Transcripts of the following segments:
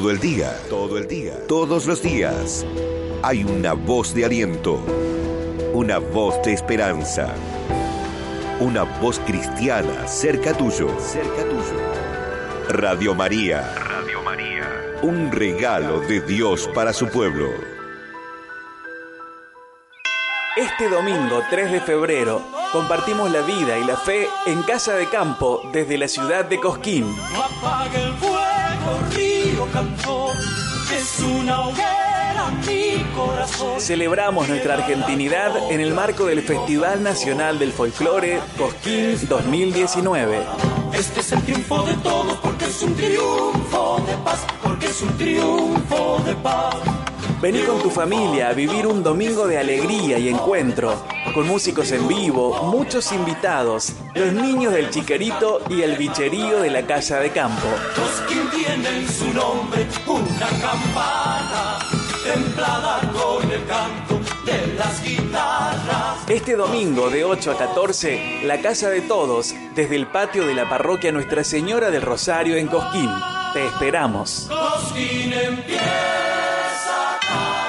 Todo el día, todo el día, todos los días. Hay una voz de aliento, una voz de esperanza, una voz cristiana cerca tuyo, cerca tuyo. Radio María, Radio María, un regalo de Dios para su pueblo. Este domingo 3 de febrero compartimos la vida y la fe en Casa de Campo desde la ciudad de Cosquín. No apague el fuego, río cantor, es una hoguera mi corazón. Celebramos nuestra argentinidad en el marco del Festival Nacional del Folclore Cosquín 2019. Este es el triunfo de todos porque es un triunfo de paz, porque es un triunfo de paz. Vení con tu familia a vivir un domingo de alegría y encuentro, con músicos en vivo, muchos invitados, los niños del chiquerito y el bicherío de la Casa de Campo. Tiene en su nombre una campana templada con el canto de las guitarras. Este domingo de 8 a 14, la Casa de Todos, desde el patio de la parroquia Nuestra Señora del Rosario en Cosquín. Te esperamos. Cosquín empieza a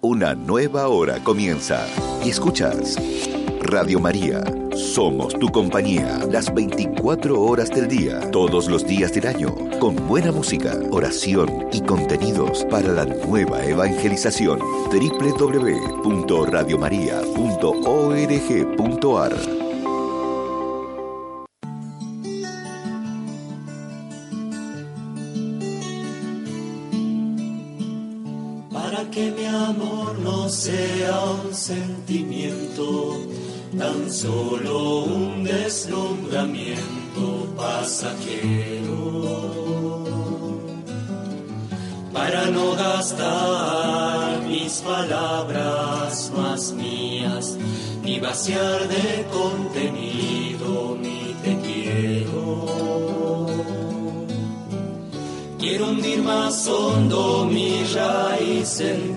Una nueva hora comienza y escuchas Radio María. Somos tu compañía las 24 horas del día, todos los días del año, con buena música, oración y contenidos para la nueva evangelización. www.radiomaria.org.ar Para que mi amor no sea un sentimiento, tan solo un deslumbramiento pasajero. Para no gastar mis palabras más mías, ni vaciar de contenido mi te quiero. Quiero hundir más hondo mi raíz en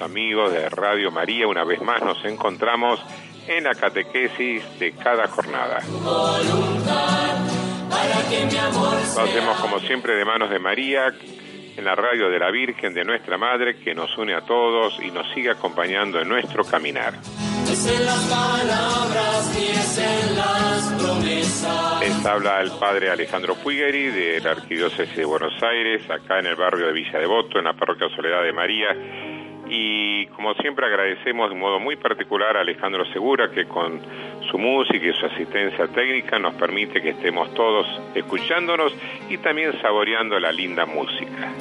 Amigos de Radio María. Una vez más nos encontramos en la catequesis de cada jornada. Lo hacemos como siempre de manos de María, en la radio de la Virgen de nuestra Madre, que nos une a todos y nos sigue acompañando en nuestro caminar. es en las palabras es en las promesas. Les habla el padre Alejandro Puigeri de la Arquidiócesis de Buenos Aires, acá en el barrio de Villa Devoto, en la parroquia Soledad de María. Y como siempre agradecemos de modo muy particular a Alejandro Segura que con su música y su asistencia técnica nos permite que estemos todos escuchándonos y también saboreando la linda música.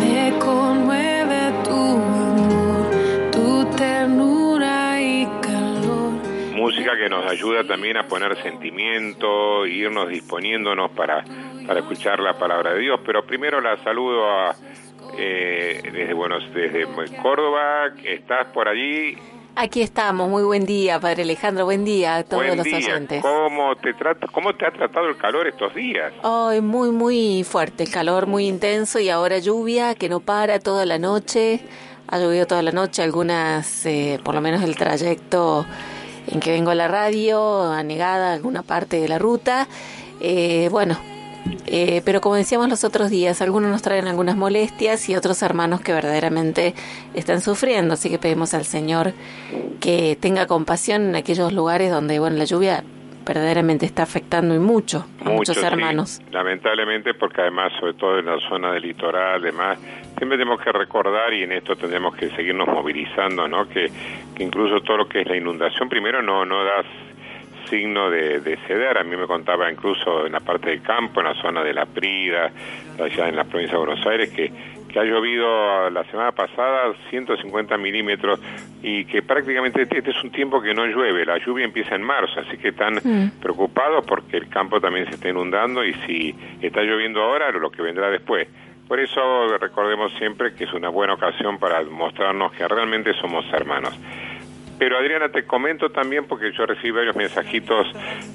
Me conmueve tu amor, tu ternura y calor. Música que nos ayuda también a poner sentimiento, irnos disponiéndonos para, para escuchar la palabra de Dios. Pero primero la saludo a, eh, desde, Buenos, desde Córdoba, ¿estás por allí? Aquí estamos, muy buen día, Padre Alejandro, buen día a todos Buen los día. oyentes. ¿Cómo te, trata, ¿Cómo te ha tratado el calor estos días? Hoy muy, muy fuerte, el calor muy intenso y ahora lluvia que no para toda la noche. Ha llovido toda la noche, algunas, eh, por lo menos el trayecto en que vengo a la radio, anegada alguna parte de la ruta. Eh, bueno, eh, pero como decíamos los otros días, algunos nos traen algunas molestias y otros hermanos que verdaderamente están sufriendo. Así que pedimos al Señor que tenga compasión en aquellos lugares donde, bueno, la lluvia verdaderamente está afectando y mucho a muchos sí. hermanos. Lamentablemente, porque además, sobre todo en la zona del litoral, además, siempre tenemos que recordar y en esto tendremos que seguirnos movilizando, ¿no? Que, que incluso todo lo que es la inundación, primero no, no da signo de, de ceder. A mí me contaba incluso en la parte del campo, en la zona de La Prida, allá en la provincia de Buenos Aires, que, que ha llovido la semana pasada 150 milímetros y que prácticamente este, este es un tiempo que no llueve. La lluvia empieza en marzo, así que están preocupados porque el campo también se está inundando y si está lloviendo ahora, lo que vendrá después. Por eso recordemos siempre que es una buena ocasión para mostrarnos que realmente somos hermanos. Pero Adriana, te comento también porque yo recibí varios mensajitos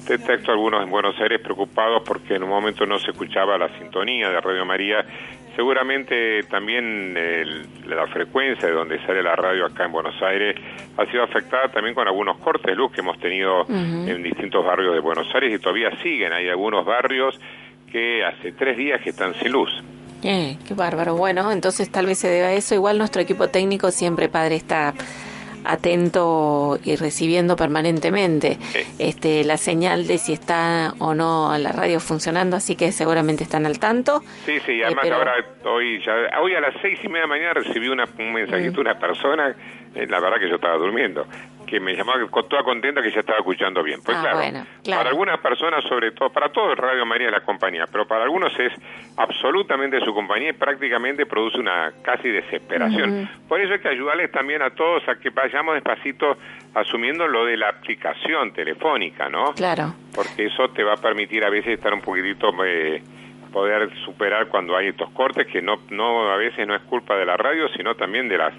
de texto, algunos en Buenos Aires preocupados porque en un momento no se escuchaba la sintonía de Radio María. Seguramente también el- la frecuencia de donde sale la radio acá en Buenos Aires ha sido afectada también con algunos cortes de luz que hemos tenido en distintos barrios de Buenos Aires y todavía siguen. Hay algunos barrios que hace tres días que están sin luz. Eh, qué bárbaro. Bueno, entonces tal vez se deba a eso. Igual nuestro equipo técnico siempre, padre, está atento y recibiendo permanentemente este la señal de si está o no la radio funcionando, así que seguramente están al tanto. Sí, sí, Eh, además pero- ahora hoy ya, hoy a las seis y media de la mañana recibí una, un mensajito de una persona, eh, la verdad que yo estaba durmiendo, que me llamaba con toda contenta que ya estaba escuchando bien. Pues Ah, claro, bueno, claro. para algunas personas sobre todo, para todo Radio María es la compañía, pero para algunos es absolutamente su compañía y prácticamente produce una casi desesperación. Por eso hay que ayudarles también a todos a que vayamos despacito asumiendo lo de la aplicación telefónica, ¿no? Claro. porque eso te va a permitir a veces estar un poquitito eh, poder superar cuando hay estos cortes que no no a veces no es culpa de la radio sino también de las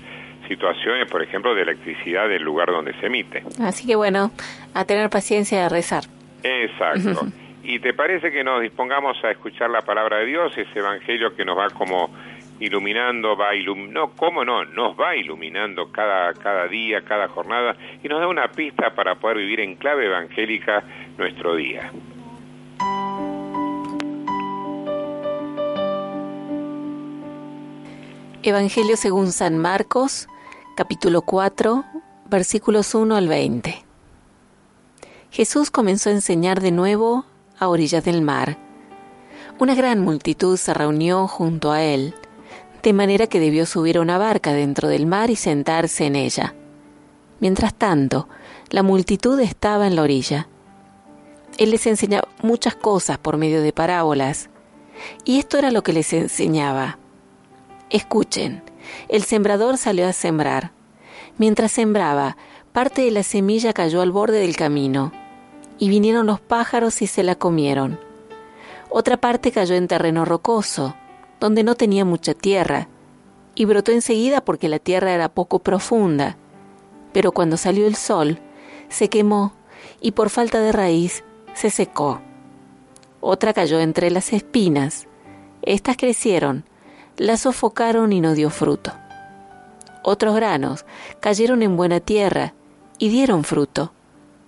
situaciones por ejemplo de electricidad del lugar donde se emite. Así que bueno, a tener paciencia y a rezar. exacto. Y te parece que nos dispongamos a escuchar la palabra de Dios ese evangelio que nos va como iluminando va ilum no cómo no nos va iluminando cada cada día cada jornada y nos da una pista para poder vivir en clave evangélica nuestro día Evangelio según San Marcos, capítulo 4, versículos 1 al 20. Jesús comenzó a enseñar de nuevo a orillas del mar. Una gran multitud se reunió junto a él, de manera que debió subir a una barca dentro del mar y sentarse en ella. Mientras tanto, la multitud estaba en la orilla. Él les enseñaba muchas cosas por medio de parábolas, y esto era lo que les enseñaba. Escuchen, el sembrador salió a sembrar. Mientras sembraba, parte de la semilla cayó al borde del camino, y vinieron los pájaros y se la comieron. Otra parte cayó en terreno rocoso, donde no tenía mucha tierra, y brotó enseguida porque la tierra era poco profunda. Pero cuando salió el sol, se quemó, y por falta de raíz se secó. Otra cayó entre las espinas. Estas crecieron, la sofocaron y no dio fruto. Otros granos cayeron en buena tierra y dieron fruto.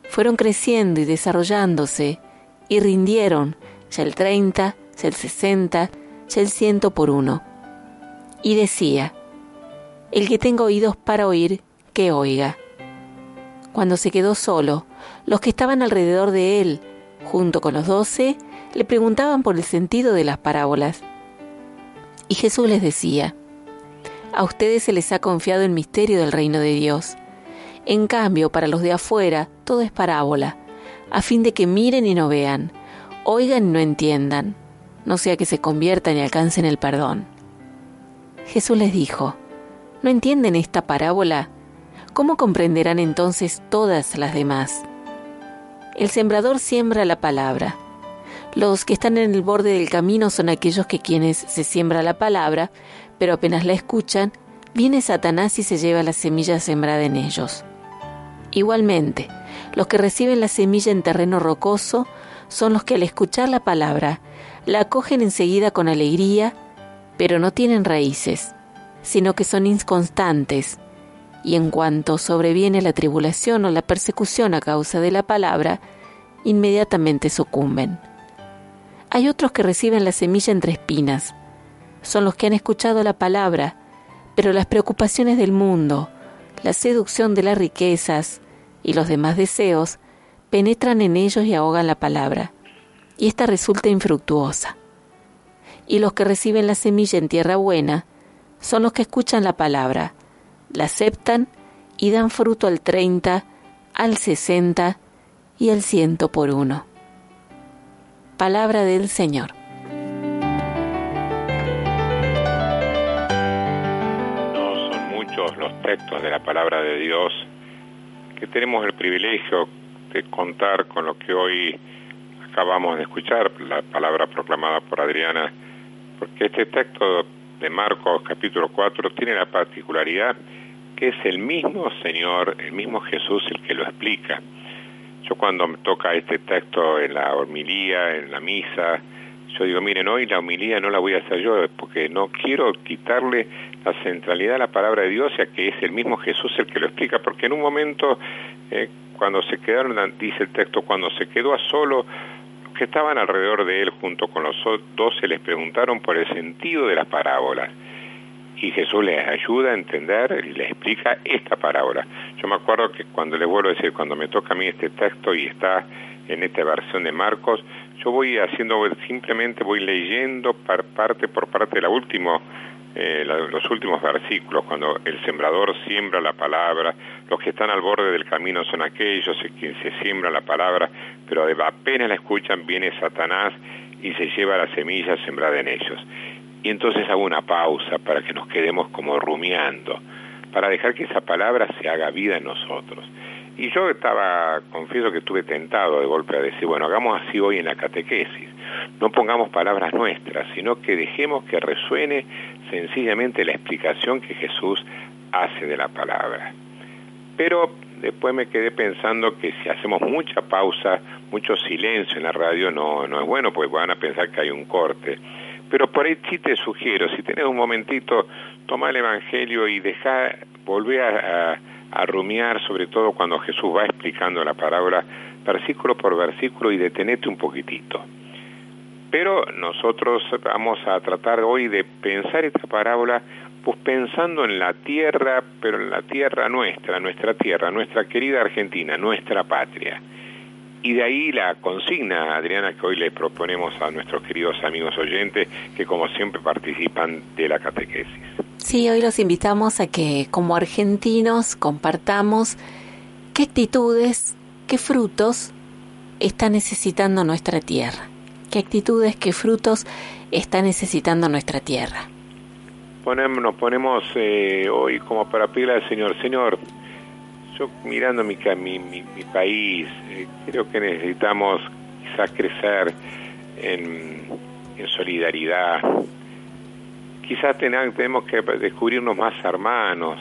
Fueron creciendo y desarrollándose y rindieron ya el treinta, ya el sesenta, ya el ciento por uno. Y decía, el que tenga oídos para oír, que oiga. Cuando se quedó solo, los que estaban alrededor de él, junto con los doce, le preguntaban por el sentido de las parábolas. Y Jesús les decía, a ustedes se les ha confiado el misterio del reino de Dios. En cambio, para los de afuera, todo es parábola, a fin de que miren y no vean, oigan y no entiendan, no sea que se conviertan y alcancen el perdón. Jesús les dijo, ¿no entienden esta parábola? ¿Cómo comprenderán entonces todas las demás? El sembrador siembra la palabra. Los que están en el borde del camino son aquellos que quienes se siembra la palabra, pero apenas la escuchan, viene Satanás y se lleva la semilla sembrada en ellos. Igualmente, los que reciben la semilla en terreno rocoso son los que al escuchar la palabra la acogen enseguida con alegría, pero no tienen raíces, sino que son inconstantes, y en cuanto sobreviene la tribulación o la persecución a causa de la palabra, inmediatamente sucumben. Hay otros que reciben la semilla entre espinas. Son los que han escuchado la palabra, pero las preocupaciones del mundo, la seducción de las riquezas y los demás deseos penetran en ellos y ahogan la palabra, y ésta resulta infructuosa. Y los que reciben la semilla en tierra buena son los que escuchan la palabra, la aceptan y dan fruto al treinta, al sesenta y al ciento por uno. Palabra del Señor. No son muchos los textos de la palabra de Dios que tenemos el privilegio de contar con lo que hoy acabamos de escuchar, la palabra proclamada por Adriana, porque este texto de Marcos capítulo 4 tiene la particularidad que es el mismo Señor, el mismo Jesús el que lo explica. Yo cuando me toca este texto en la homilía, en la misa, yo digo, miren, hoy la homilía no la voy a hacer yo porque no quiero quitarle la centralidad a la palabra de Dios, ya que es el mismo Jesús el que lo explica, porque en un momento, eh, cuando se quedaron, dice el texto, cuando se quedó a solo, los que estaban alrededor de él junto con los doce les preguntaron por el sentido de las parábolas y Jesús les ayuda a entender y les explica esta parábola. Yo me acuerdo que cuando les vuelvo a decir, cuando me toca a mí este texto y está en esta versión de Marcos, yo voy haciendo, simplemente voy leyendo parte por parte la última, eh, los últimos versículos, cuando el sembrador siembra la palabra, los que están al borde del camino son aquellos en quien se siembra la palabra, pero apenas la escuchan viene Satanás y se lleva la semilla sembrada en ellos y entonces hago una pausa para que nos quedemos como rumiando, para dejar que esa palabra se haga vida en nosotros. Y yo estaba, confieso que estuve tentado de golpe a decir, bueno, hagamos así hoy en la catequesis, no pongamos palabras nuestras, sino que dejemos que resuene sencillamente la explicación que Jesús hace de la palabra. Pero después me quedé pensando que si hacemos mucha pausa, mucho silencio en la radio, no, no es bueno, porque van a pensar que hay un corte pero por ahí sí te sugiero, si tenés un momentito, toma el Evangelio y deja, volver a, a, rumiar, sobre todo cuando Jesús va explicando la parábola, versículo por versículo, y detenete un poquitito. Pero nosotros vamos a tratar hoy de pensar esta parábola, pues pensando en la tierra, pero en la tierra nuestra, nuestra tierra, nuestra querida Argentina, nuestra patria. Y de ahí la consigna, Adriana, que hoy le proponemos a nuestros queridos amigos oyentes, que como siempre participan de la catequesis. Sí, hoy los invitamos a que como argentinos compartamos qué actitudes, qué frutos está necesitando nuestra tierra. ¿Qué actitudes, qué frutos está necesitando nuestra tierra? Nos ponemos eh, hoy como para pedirle al Señor, Señor, yo mirando mi, mi, mi, país, eh, creo que necesitamos quizás crecer en, en solidaridad. Quizás tenemos que descubrirnos más hermanos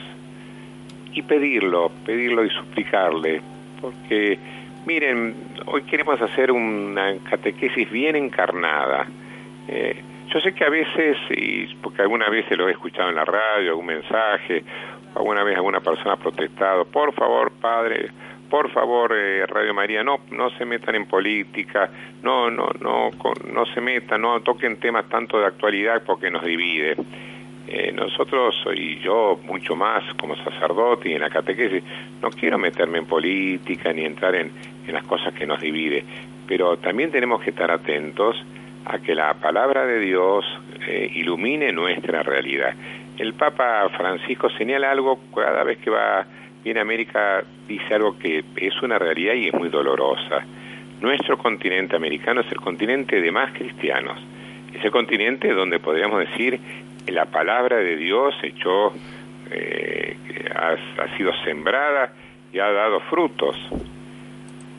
y pedirlo, pedirlo y suplicarle, porque miren, hoy queremos hacer una catequesis bien encarnada. Eh, yo sé que a veces, y porque alguna vez lo he escuchado en la radio, algún mensaje, alguna vez alguna persona ha protestado, por favor, padre, por favor, eh, Radio María, no, no se metan en política, no, no, no, no se metan, no toquen temas tanto de actualidad porque nos divide. Eh, nosotros, y yo mucho más como sacerdote y en la catequesis, no quiero meterme en política ni entrar en, en las cosas que nos divide, pero también tenemos que estar atentos a que la palabra de Dios eh, ilumine nuestra realidad. El Papa Francisco señala algo cada vez que va viene a América, dice algo que es una realidad y es muy dolorosa. Nuestro continente americano es el continente de más cristianos. Es el continente donde podríamos decir la palabra de Dios echó, eh, ha, ha sido sembrada y ha dado frutos.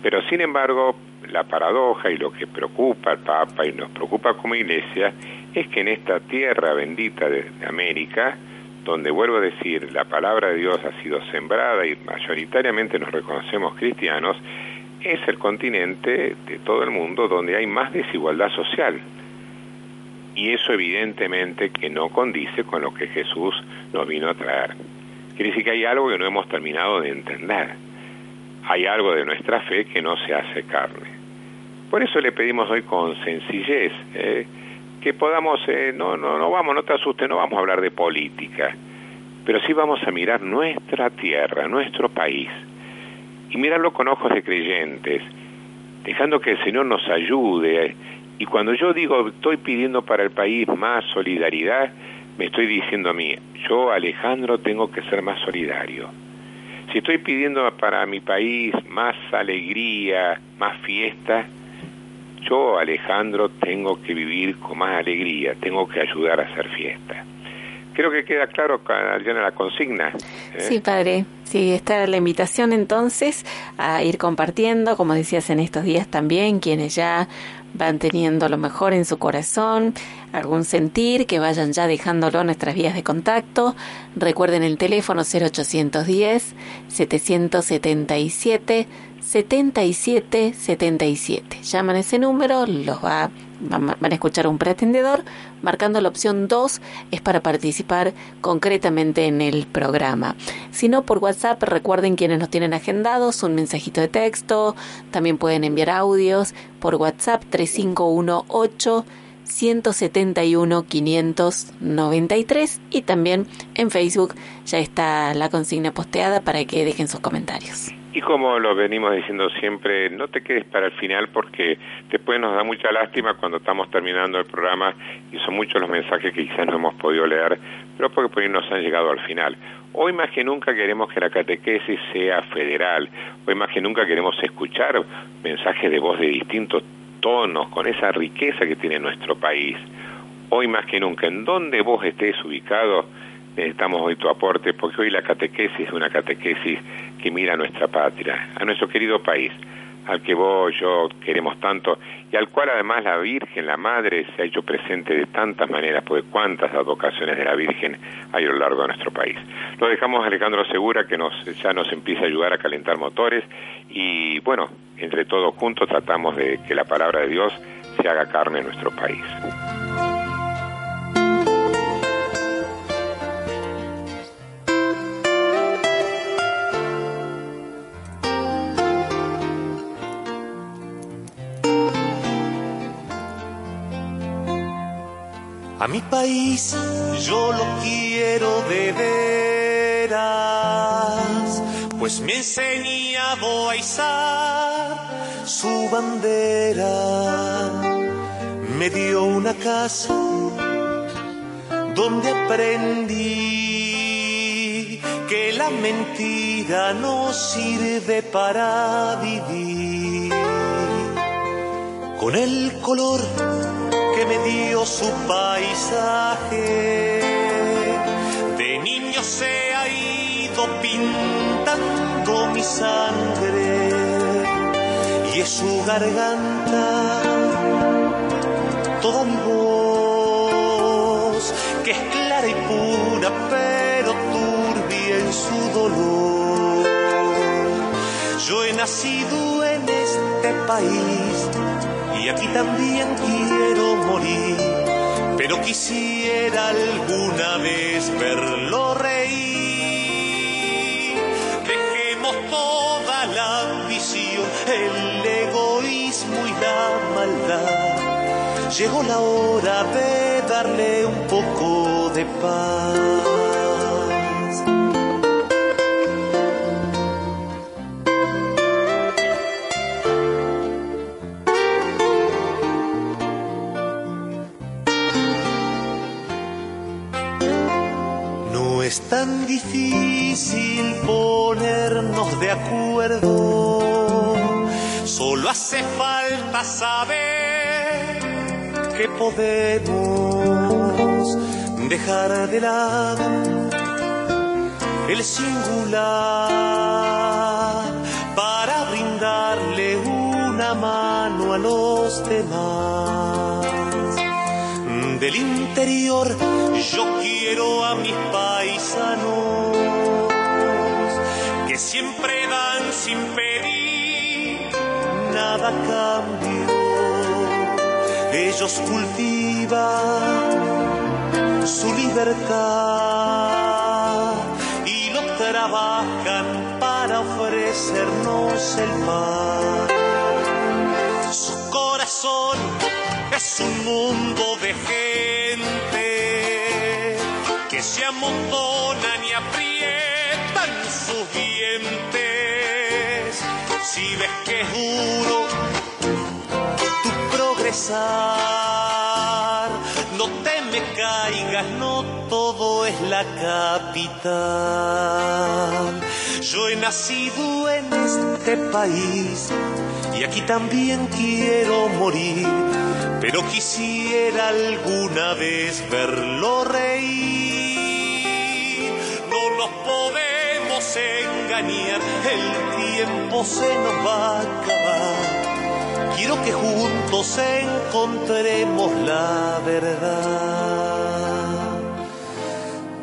Pero sin embargo, la paradoja y lo que preocupa al Papa y nos preocupa como iglesia es que en esta tierra bendita de América, donde vuelvo a decir, la palabra de Dios ha sido sembrada y mayoritariamente nos reconocemos cristianos, es el continente de todo el mundo donde hay más desigualdad social. Y eso evidentemente que no condice con lo que Jesús nos vino a traer. Quiere decir que hay algo que no hemos terminado de entender. Hay algo de nuestra fe que no se hace carne. Por eso le pedimos hoy con sencillez eh, que podamos, eh, no, no, no vamos, no te asustes, no vamos a hablar de política, pero sí vamos a mirar nuestra tierra, nuestro país, y mirarlo con ojos de creyentes, dejando que el Señor nos ayude. Y cuando yo digo estoy pidiendo para el país más solidaridad, me estoy diciendo a mí, yo Alejandro tengo que ser más solidario. Si estoy pidiendo para mi país más alegría, más fiesta, yo, Alejandro, tengo que vivir con más alegría, tengo que ayudar a hacer fiesta. Creo que queda claro, Adriana, la consigna. ¿eh? Sí, padre. Sí, está la invitación entonces a ir compartiendo, como decías en estos días también, quienes ya van teniendo lo mejor en su corazón, algún sentir, que vayan ya dejándolo nuestras vías de contacto. Recuerden el teléfono 0810 777 7777. Llaman ese número, los va, van a escuchar un pretendedor, marcando la opción 2 es para participar concretamente en el programa. Si no, por WhatsApp, recuerden quienes nos tienen agendados, un mensajito de texto, también pueden enviar audios por WhatsApp 3518 171 593 y también en Facebook ya está la consigna posteada para que dejen sus comentarios. Y como lo venimos diciendo siempre, no te quedes para el final porque después nos da mucha lástima cuando estamos terminando el programa y son muchos los mensajes que quizás no hemos podido leer, pero porque por ahí nos han llegado al final. Hoy más que nunca queremos que la catequesis sea federal, hoy más que nunca queremos escuchar mensajes de voz de distintos con esa riqueza que tiene nuestro país. Hoy más que nunca, en donde vos estés ubicado, necesitamos hoy tu aporte, porque hoy la catequesis es una catequesis que mira a nuestra patria, a nuestro querido país, al que vos, yo queremos tanto, y al cual además la Virgen, la Madre, se ha hecho presente de tantas maneras, porque cuántas advocaciones de la Virgen hay a lo largo de nuestro país. Lo dejamos a Alejandro Segura, que nos, ya nos empieza a ayudar a calentar motores, y bueno, entre todos juntos tratamos de que la palabra de Dios se haga carne en nuestro país. A mi país yo lo quiero de veras, pues me enseñado a izar su bandera. Me dio una casa donde aprendí que la mentira no sirve para vivir. Con el color su paisaje. De niño se ha ido pintando mi sangre y es su garganta toda mi voz que es clara y pura pero turbia en su dolor. Yo he nacido en este país y aquí también quiero morir, pero quisiera alguna vez verlo reír. Dejemos toda la ambición, el egoísmo y la maldad llegó la hora de darle un poco de paz. Hace falta saber que podemos dejar de lado el singular para brindarle una mano a los demás. Del interior yo quiero a mis paisanos que siempre dan sin pedir nada a cambio. Ellos cultivan su libertad y lo trabajan para ofrecernos el pan. Su corazón es un mundo de gente que se amontonan y aprietan sus dientes. Si ves que tu no te me caigas, no todo es la capital. Yo he nacido en este país y aquí también quiero morir, pero quisiera alguna vez verlo reír. No nos podemos engañar, el tiempo se nos va a acabar. Quiero que juntos encontremos la verdad.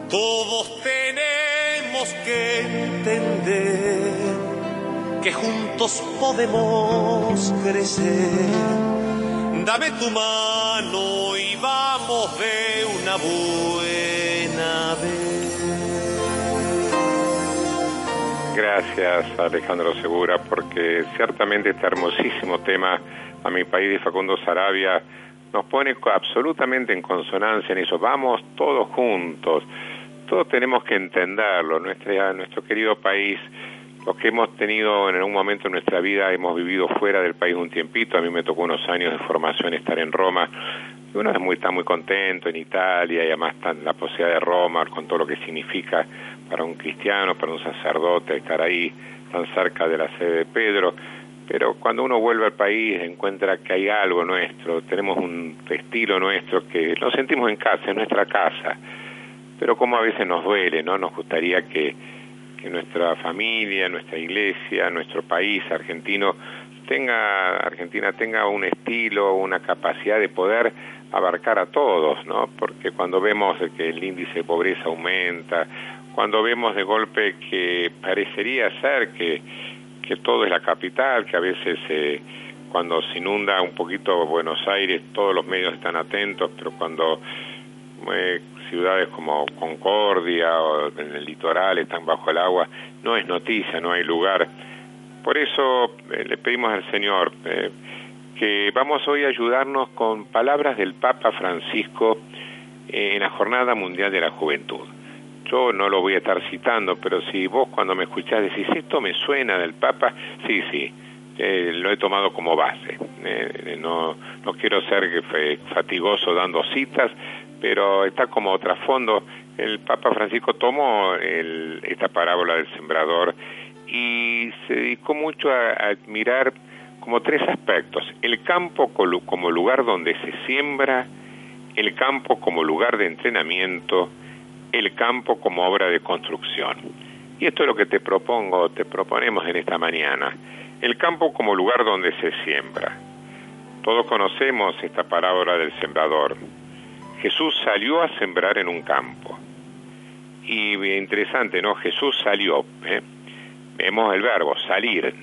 Todos tenemos que entender que juntos podemos crecer. Dame tu mano y vamos de una buena Gracias Alejandro Segura, porque ciertamente este hermosísimo tema a mi país de Facundo Sarabia nos pone absolutamente en consonancia en eso. Vamos todos juntos, todos tenemos que entenderlo. Nuestra, nuestro querido país, los que hemos tenido en algún momento en nuestra vida, hemos vivido fuera del país un tiempito. A mí me tocó unos años de formación estar en Roma. Y uno muy, está muy contento en Italia y además está la posibilidad de Roma con todo lo que significa para un cristiano, para un sacerdote, estar ahí tan cerca de la sede de Pedro. Pero cuando uno vuelve al país encuentra que hay algo nuestro, tenemos un estilo nuestro que lo sentimos en casa, en nuestra casa. Pero como a veces nos duele, ¿no? Nos gustaría que, que nuestra familia, nuestra iglesia, nuestro país argentino tenga Argentina tenga un estilo, una capacidad de poder abarcar a todos, ¿no? Porque cuando vemos que el índice de pobreza aumenta, cuando vemos de golpe que parecería ser que, que todo es la capital, que a veces eh, cuando se inunda un poquito Buenos Aires todos los medios están atentos, pero cuando eh, ciudades como Concordia o en el litoral están bajo el agua, no es noticia, no hay lugar. Por eso eh, le pedimos al Señor eh, que vamos hoy a ayudarnos con palabras del Papa Francisco en la Jornada Mundial de la Juventud. Yo no lo voy a estar citando, pero si vos cuando me escuchás decís, esto me suena del Papa, sí, sí, eh, lo he tomado como base. Eh, no, no quiero ser fatigoso dando citas, pero está como trasfondo. El Papa Francisco tomó el, esta parábola del sembrador y se dedicó mucho a, a admirar como tres aspectos. El campo como lugar donde se siembra, el campo como lugar de entrenamiento, el campo como obra de construcción. Y esto es lo que te propongo, te proponemos en esta mañana. El campo como lugar donde se siembra. Todos conocemos esta parábola del sembrador. Jesús salió a sembrar en un campo. Y interesante, ¿no? Jesús salió. ¿eh? Vemos el verbo, salir.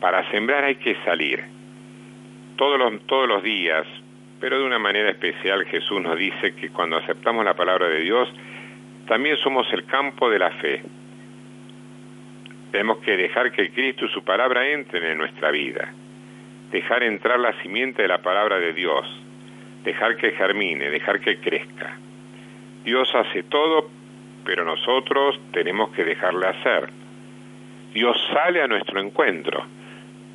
Para sembrar hay que salir. Todos los, todos los días, pero de una manera especial Jesús nos dice que cuando aceptamos la palabra de Dios, también somos el campo de la fe. Tenemos que dejar que Cristo y su palabra entren en nuestra vida, dejar entrar la simiente de la palabra de Dios, dejar que germine, dejar que crezca. Dios hace todo, pero nosotros tenemos que dejarle hacer. Dios sale a nuestro encuentro,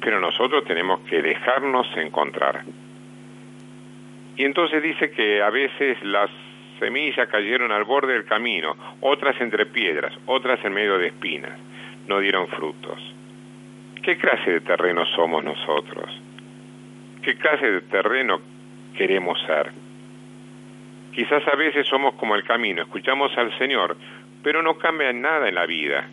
pero nosotros tenemos que dejarnos encontrar. Y entonces dice que a veces las semillas cayeron al borde del camino, otras entre piedras, otras en medio de espinas, no dieron frutos. ¿Qué clase de terreno somos nosotros? ¿Qué clase de terreno queremos ser? Quizás a veces somos como el camino, escuchamos al Señor, pero no cambia nada en la vida,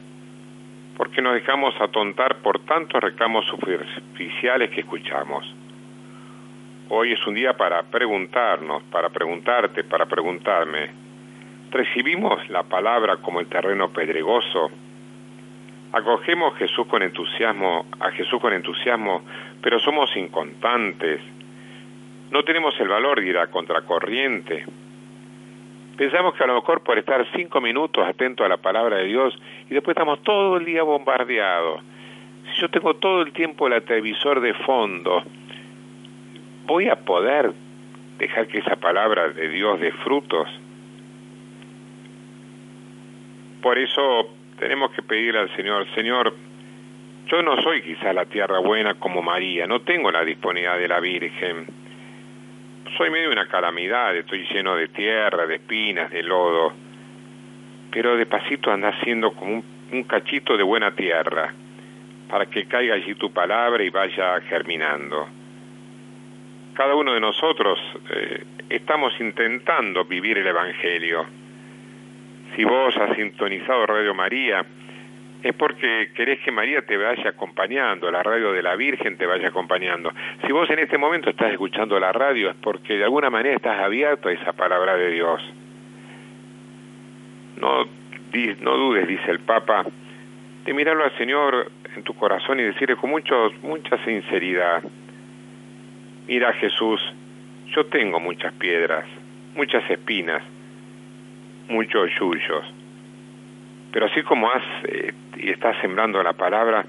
porque nos dejamos atontar por tantos reclamos superficiales que escuchamos. Hoy es un día para preguntarnos, para preguntarte, para preguntarme. ¿Recibimos la palabra como el terreno pedregoso? Acogemos Jesús con entusiasmo, a Jesús con entusiasmo, pero somos incontantes. No tenemos el valor de ir a contracorriente. Pensamos que a lo mejor por estar cinco minutos atento a la palabra de Dios y después estamos todo el día bombardeados. Si yo tengo todo el tiempo el televisor de fondo, ¿voy a poder dejar que esa palabra de Dios dé frutos? Por eso tenemos que pedir al Señor, Señor, yo no soy quizá la tierra buena como María, no tengo la disponibilidad de la Virgen. Soy medio una calamidad, estoy lleno de tierra, de espinas, de lodo, pero de pasito anda siendo como un cachito de buena tierra, para que caiga allí tu palabra y vaya germinando cada uno de nosotros eh, estamos intentando vivir el Evangelio. Si vos has sintonizado Radio María, es porque querés que María te vaya acompañando, la radio de la Virgen te vaya acompañando. Si vos en este momento estás escuchando la radio, es porque de alguna manera estás abierto a esa palabra de Dios. No, no dudes, dice el Papa, de mirarlo al Señor en tu corazón y decirle con mucho, mucha sinceridad, Mira Jesús, yo tengo muchas piedras, muchas espinas, muchos yuyos, pero así como has eh, y estás sembrando la palabra,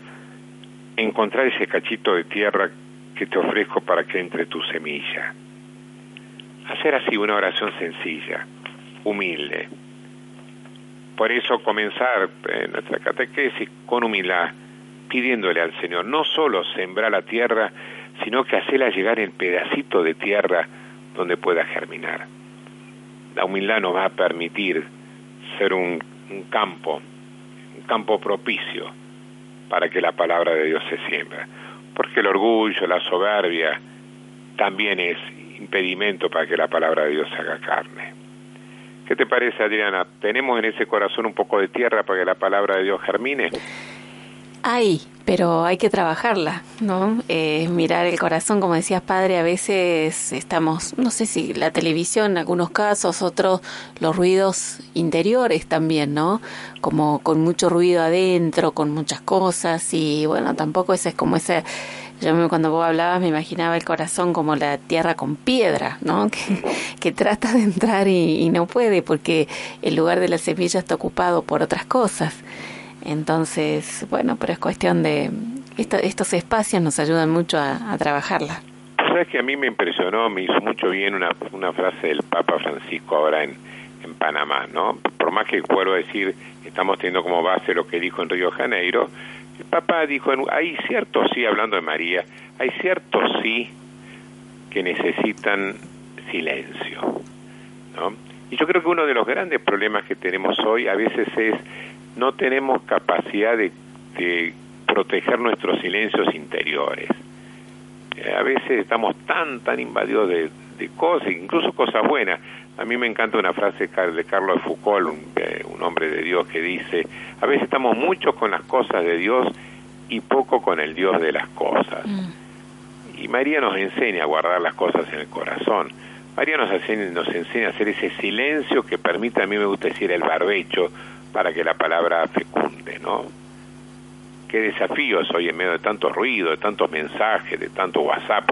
encontrar ese cachito de tierra que te ofrezco para que entre tu semilla. Hacer así una oración sencilla, humilde. Por eso comenzar en nuestra catequesis con humildad, pidiéndole al Señor no solo sembrar la tierra, sino que hacerla llegar en pedacito de tierra donde pueda germinar. La humildad nos va a permitir ser un, un campo, un campo propicio para que la palabra de Dios se siembra. Porque el orgullo, la soberbia, también es impedimento para que la palabra de Dios haga carne. ¿Qué te parece, Adriana? ¿Tenemos en ese corazón un poco de tierra para que la palabra de Dios germine? Hay, pero hay que trabajarla, ¿no? Eh, mirar el corazón, como decías padre, a veces estamos, no sé si la televisión en algunos casos, otros los ruidos interiores también, ¿no? Como con mucho ruido adentro, con muchas cosas y bueno, tampoco ese es como ese yo cuando vos hablabas me imaginaba el corazón como la tierra con piedra, ¿no? Que, que trata de entrar y, y no puede porque el lugar de la semilla está ocupado por otras cosas. Entonces, bueno, pero es cuestión de... estos espacios nos ayudan mucho a, trabajarla. Sabes que a mí me impresionó, me hizo mucho bien una, una frase del Papa Francisco ahora en, en Panamá, ¿no? Por más que vuelvo a decir, estamos teniendo como base lo que dijo en Río Janeiro, el Papa dijo, hay ciertos sí, hablando de María, hay ciertos sí que necesitan silencio, ¿no? Y yo creo que uno de los grandes problemas que tenemos hoy a veces es no tenemos capacidad de, proteger nuestros silencios interiores. Eh, a veces estamos tan, tan invadidos de, cosas, incluso cosas buenas. A mí me encanta una frase de Carlos Foucault, eh, un, hombre de Dios, que dice, a veces estamos mucho con las cosas de Dios y poco con el Dios de las cosas. Mm. Y María nos enseña a guardar las cosas en el corazón. María nos enseña, nos enseña a hacer ese silencio que permite, a mí me gusta decir, el barbecho, para que la palabra fecunde, ¿no? Qué desafíos hoy en medio de tanto ruido, de tantos mensajes, de tanto WhatsApp,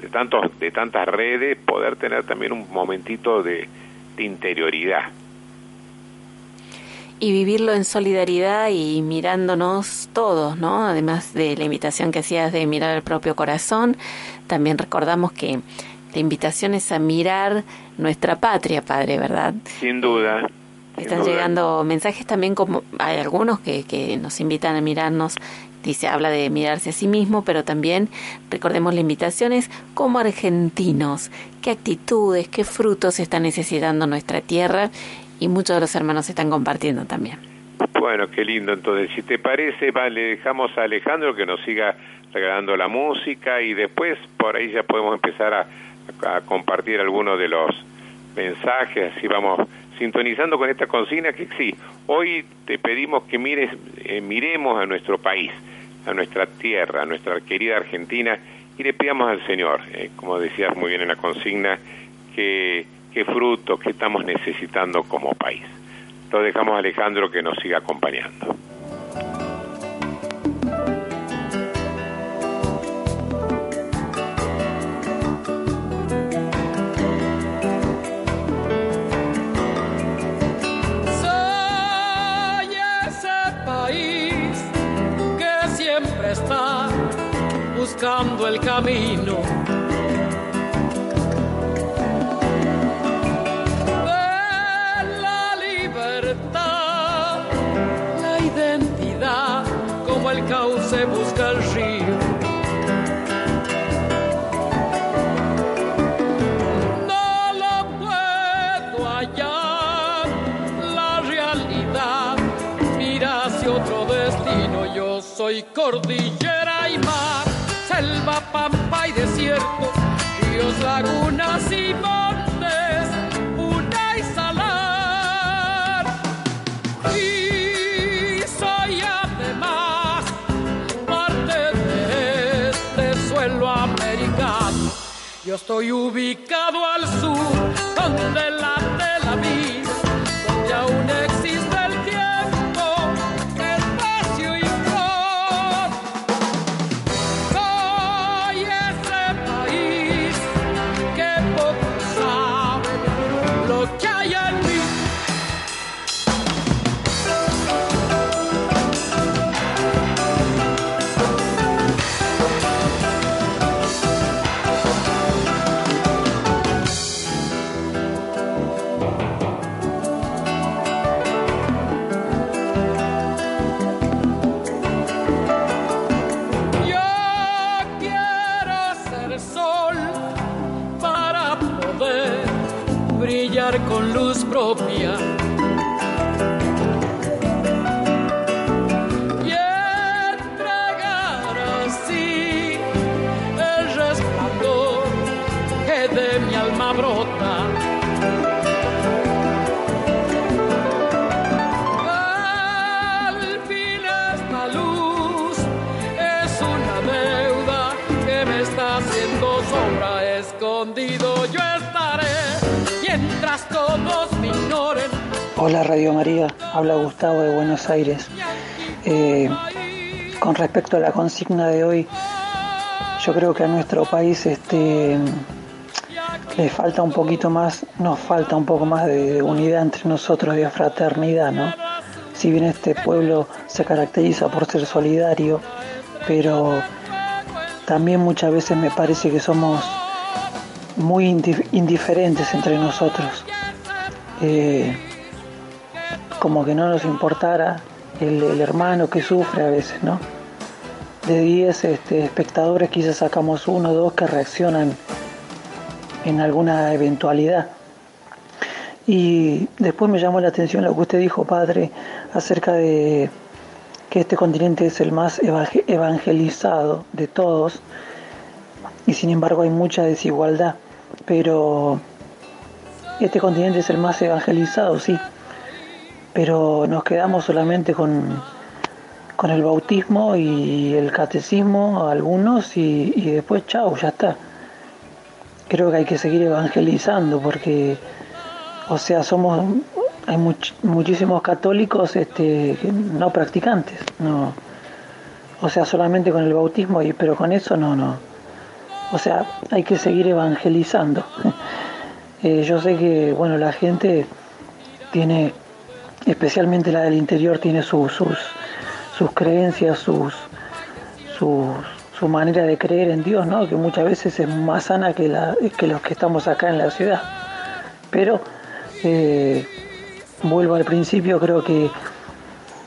de tantos, de tantas redes, poder tener también un momentito de, interioridad. Y vivirlo en solidaridad y mirándonos todos, ¿no? Además de la invitación que hacías de mirar el propio corazón, también recordamos que la invitación es a mirar nuestra patria, Padre, ¿verdad? Sin duda. Están duda. llegando mensajes también como hay algunos que, que nos invitan a mirarnos, dice, habla de mirarse a sí mismo, pero también recordemos la invitación es como argentinos, qué actitudes, qué frutos está necesitando nuestra tierra y muchos de los hermanos están compartiendo también. Bueno, qué lindo. Entonces, si te parece, va, le dejamos a Alejandro que nos siga regalando la música y después por ahí ya podemos empezar a, a compartir algunos de los mensajes, así vamos sintonizando con esta consigna que sí, hoy te pedimos que mires, eh, miremos a nuestro país, a nuestra tierra, a nuestra querida Argentina y le pidamos al Señor, eh, como decías muy bien en la consigna, que, que frutos que estamos necesitando como país. Lo dejamos a Alejandro que nos siga acompañando. Buscando el camino. De la libertad, la identidad, como el cauce busca el río. Hacia otro destino. Yo soy cordillera y mar, selva, pampa y desierto, ríos, lagunas y montes, una y salar. Y soy además parte de este suelo americano. Yo estoy ubicado al sur, donde la luz Hola Radio María, habla Gustavo de Buenos Aires. Eh, con respecto a la consigna de hoy, yo creo que a nuestro país este, le falta un poquito más, nos falta un poco más de unidad entre nosotros, de fraternidad, ¿no? Si bien este pueblo se caracteriza por ser solidario, pero también muchas veces me parece que somos muy indi- indiferentes entre nosotros. Eh, como que no nos importara el, hermano que sufre a veces, ¿no? De 10 este, espectadores quizás sacamos uno o dos que reaccionan en alguna eventualidad. Y después me llamó la atención lo que usted dijo, padre, acerca de que este continente es el más evangel- evangelizado de todos y sin embargo hay mucha desigualdad. Pero este continente es el más evangelizado, sí, pero nos quedamos solamente con, con el bautismo y el catecismo, algunos, y, después chao, ya está. Creo que hay que seguir evangelizando porque, o sea, somos, hay much- muchísimos católicos este, no practicantes, no, o sea, solamente con el bautismo, y, pero con eso no, no. O sea, hay que seguir evangelizando. Eh, yo sé que, bueno, la gente tiene, especialmente la del interior, tiene sus, sus, sus creencias, sus, sus, su manera de creer en Dios, ¿no? que muchas veces es más sana que, la, que los que estamos acá en la ciudad. Pero eh, vuelvo al principio, creo que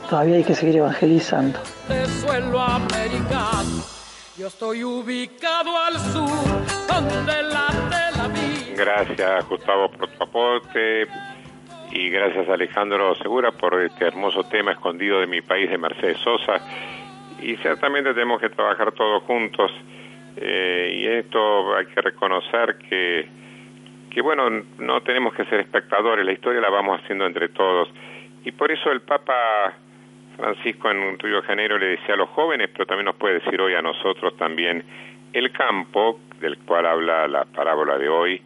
todavía hay que seguir evangelizando. de suelo americano. Yo estoy ubicado al sur, donde late la vida. Gracias Gustavo por tu aporte y gracias Alejandro Segura por este hermoso tema escondido de mi país de Mercedes Sosa. Y ciertamente tenemos que trabajar todos juntos eh, y esto hay que reconocer que, que, bueno, no tenemos que ser espectadores, la historia la vamos haciendo entre todos. Y por eso el Papa Francisco en Río de Janeiro le decía a los jóvenes, pero también nos puede decir hoy a nosotros también, el campo, del cual habla la parábola de hoy,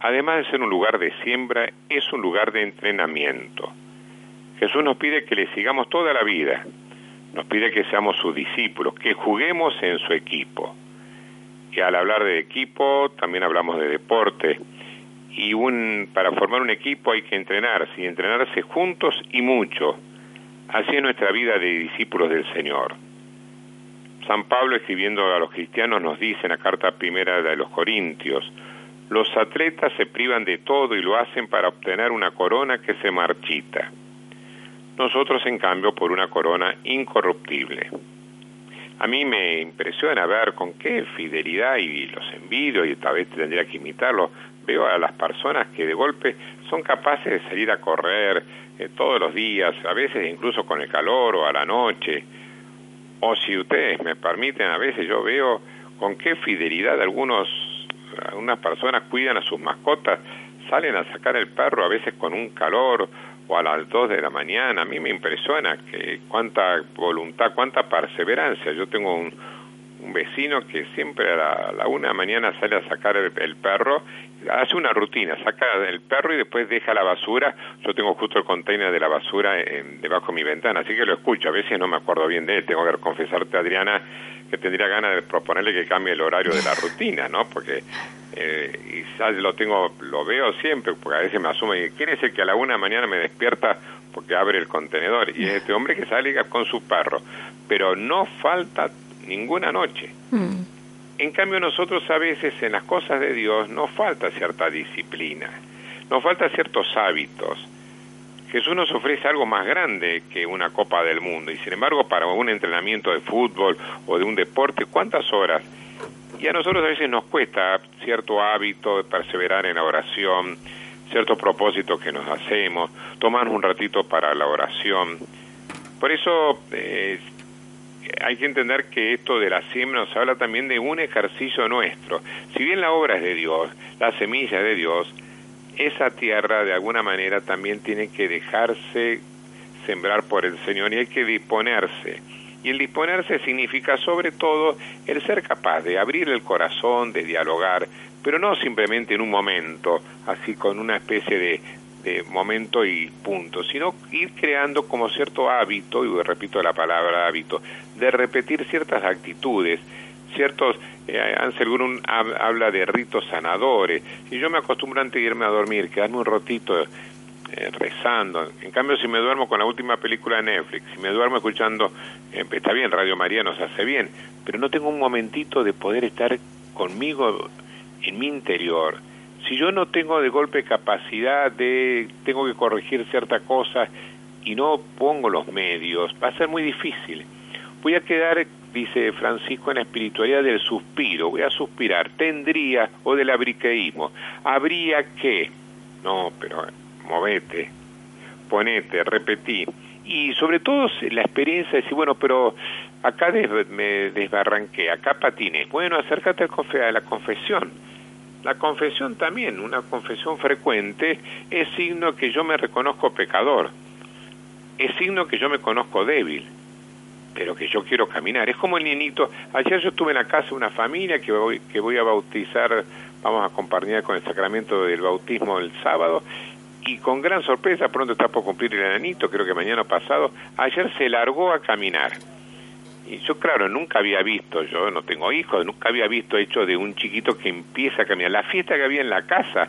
además de ser un lugar de siembra, es un lugar de entrenamiento. Jesús nos pide que le sigamos toda la vida, nos pide que seamos sus discípulos, que juguemos en su equipo. Y al hablar de equipo, también hablamos de deporte. Y un, para formar un equipo hay que entrenarse, y entrenarse juntos y mucho. Así es nuestra vida de discípulos del Señor. San Pablo escribiendo a los cristianos nos dice en la carta primera de los Corintios, los atletas se privan de todo y lo hacen para obtener una corona que se marchita. Nosotros, en cambio, por una corona incorruptible. A mí me impresiona ver con qué fidelidad y los envidio y tal vez tendría que imitarlo. Veo a las personas que de golpe son capaces de salir a correr eh, todos los días, a veces incluso con el calor o a la noche. O si ustedes me permiten, a veces yo veo con qué fidelidad algunos, algunas personas cuidan a sus mascotas, salen a sacar el perro a veces con un calor o a las 2 de la mañana. A mí me impresiona que cuánta voluntad, cuánta perseverancia. Yo tengo un, un vecino que siempre a la, a una de la mañana sale a sacar el, el, perro, hace una rutina, saca el perro y después deja la basura. Yo tengo justo el container de la basura en, debajo de mi ventana, así que lo escucho. A veces no me acuerdo bien de él. Tengo que confesarte, Adriana, que tendría ganas de proponerle que cambie el horario de la rutina, ¿no? Porque eh, ya lo tengo, lo veo siempre, porque a veces me asume y quién es el que a la una de la mañana me despierta porque abre el contenedor y es este hombre que sale con su perro, pero no falta ninguna noche. Mm. En cambio nosotros a veces en las cosas de Dios nos falta cierta disciplina, nos falta ciertos hábitos. Jesús nos ofrece algo más grande que una Copa del Mundo y sin embargo para un entrenamiento de fútbol o de un deporte, ¿cuántas horas? Y a nosotros a veces nos cuesta cierto hábito de perseverar en la oración, ciertos propósitos que nos hacemos, tomarnos un ratito para la oración. Por eso eh, hay que entender que esto de la siembra nos habla también de un ejercicio nuestro. Si bien la obra es de Dios, la semilla es de Dios, esa tierra de alguna manera también tiene que dejarse sembrar por el Señor y hay que disponerse. Y el disponerse significa sobre todo el ser capaz de abrir el corazón, de dialogar, pero no simplemente en un momento, así con una especie de, de momento y punto, sino ir creando como cierto hábito, y repito la palabra hábito, de repetir ciertas actitudes, ciertos, eh, Ansel Grun habla de ritos sanadores, y yo me acostumbro antes de irme a dormir, quedarme un rotito eh, rezando, en cambio si me duermo con la última película de Netflix, si me duermo escuchando, eh, está bien, Radio María nos hace bien, pero no tengo un momentito de poder estar conmigo en mi interior, si yo no tengo de golpe capacidad de, tengo que corregir cierta cosa y no pongo los medios, va a ser muy difícil. Voy a quedar, dice Francisco, en la espiritualidad del suspiro, voy a suspirar, tendría, o del abriqueísmo, habría que, no, pero movete, ponete, repetí. Y sobre todo la experiencia de decir, bueno, pero acá des, me desbarranqué, acá patiné. Bueno, acércate a la confesión. La confesión también, una confesión frecuente, es signo que yo me reconozco pecador, es signo que yo me conozco débil, pero que yo quiero caminar. Es como el niñito, ayer yo estuve en la casa de una familia que voy, que voy a bautizar, vamos a acompañar con el sacramento del bautismo el sábado, y con gran sorpresa, pronto está por cumplir el enanito, creo que mañana pasado, ayer se largó a caminar y yo, claro, nunca había visto, yo no tengo hijos, nunca había visto hecho de un chiquito que empieza a caminar. La fiesta que había en la casa,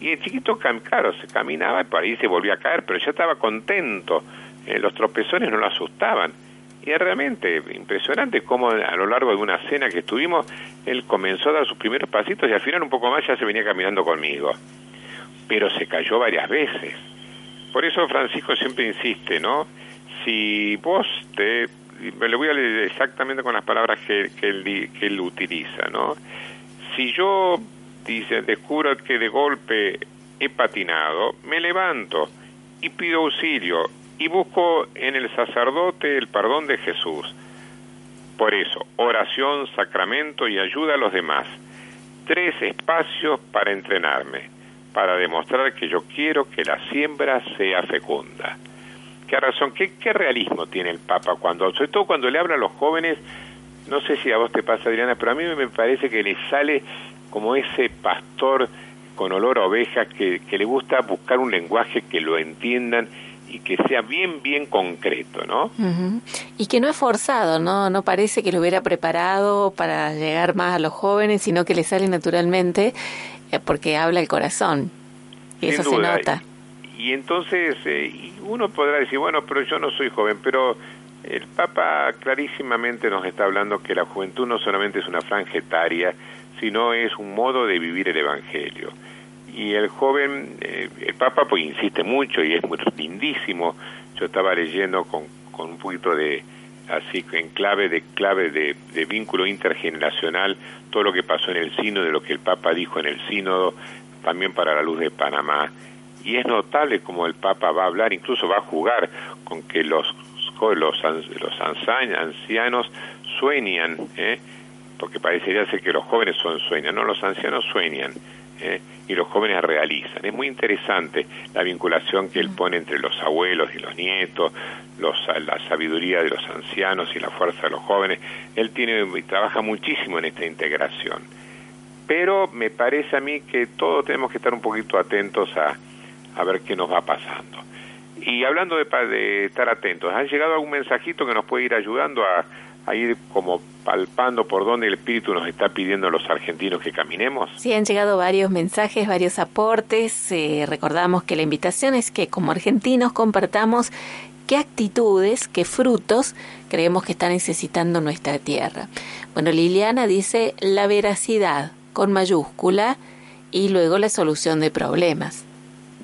y el chiquito, claro, se caminaba y por ahí se volvía a caer, pero ya estaba contento. Eh, los tropezones no lo asustaban. Y es realmente impresionante cómo a lo largo de una cena que estuvimos, él comenzó a dar sus primeros pasitos y al final un poco más ya se venía caminando conmigo. Pero se cayó varias veces. Por eso Francisco siempre insiste, ¿no? Si vos te... Me lo voy a leer exactamente con las palabras que, que, él, que él utiliza, ¿no? Si yo, dice, descubro que de golpe he patinado, me levanto y pido auxilio y busco en el sacerdote el perdón de Jesús. Por eso, oración, sacramento y ayuda a los demás. Tres espacios para entrenarme, para demostrar que yo quiero que la siembra sea fecunda. ¿Qué razón, qué, qué realismo tiene el Papa cuando, sobre todo cuando le habla a los jóvenes, no sé si a vos te pasa Adriana, pero a mí me parece que le sale como ese pastor con olor a oveja que, que le gusta buscar un lenguaje que lo entiendan y que sea bien, bien concreto, ¿no? Y que no es forzado, ¿no? No parece que lo hubiera preparado para llegar más a los jóvenes, sino que le sale naturalmente eh, porque habla el corazón. Y Sin eso se nota. Y entonces eh, uno podrá decir, bueno, pero yo no soy joven, pero el Papa clarísimamente nos está hablando que la juventud no solamente es una franja etaria, sino es un modo de vivir el Evangelio. Y el joven, eh, el Papa pues insiste mucho y es muy lindísimo. Yo estaba leyendo con, con un poquito de, así en clave de clave de, de vínculo intergeneracional todo lo que pasó en el sínodo, lo que el Papa dijo en el sínodo, también para la luz de Panamá. Y es notable como el Papa va a hablar, incluso va a jugar con que los los, los ancianos sueñan, ¿eh? porque parecería ser que los jóvenes son sueñan, no, los ancianos sueñan. ¿Eh? y los jóvenes realizan. Es muy interesante la vinculación que él pone entre los abuelos y los nietos, los, la sabiduría de los ancianos y la fuerza de los jóvenes. Él tiene y trabaja muchísimo en esta integración. Pero me parece a mí que todos tenemos que estar un poquito atentos a, a ver qué nos va pasando. Y hablando de, de estar atentos, ¿ha llegado algún mensajito que nos puede ir ayudando a, a ir como palpando por dónde el Espíritu nos está pidiendo a los argentinos que caminemos? Sí, han llegado varios mensajes, varios aportes. Eh, recordamos que la invitación es que como argentinos compartamos qué actitudes, qué frutos creemos que está necesitando nuestra tierra. Bueno, Liliana dice la veracidad con mayúscula y luego la solución de problemas,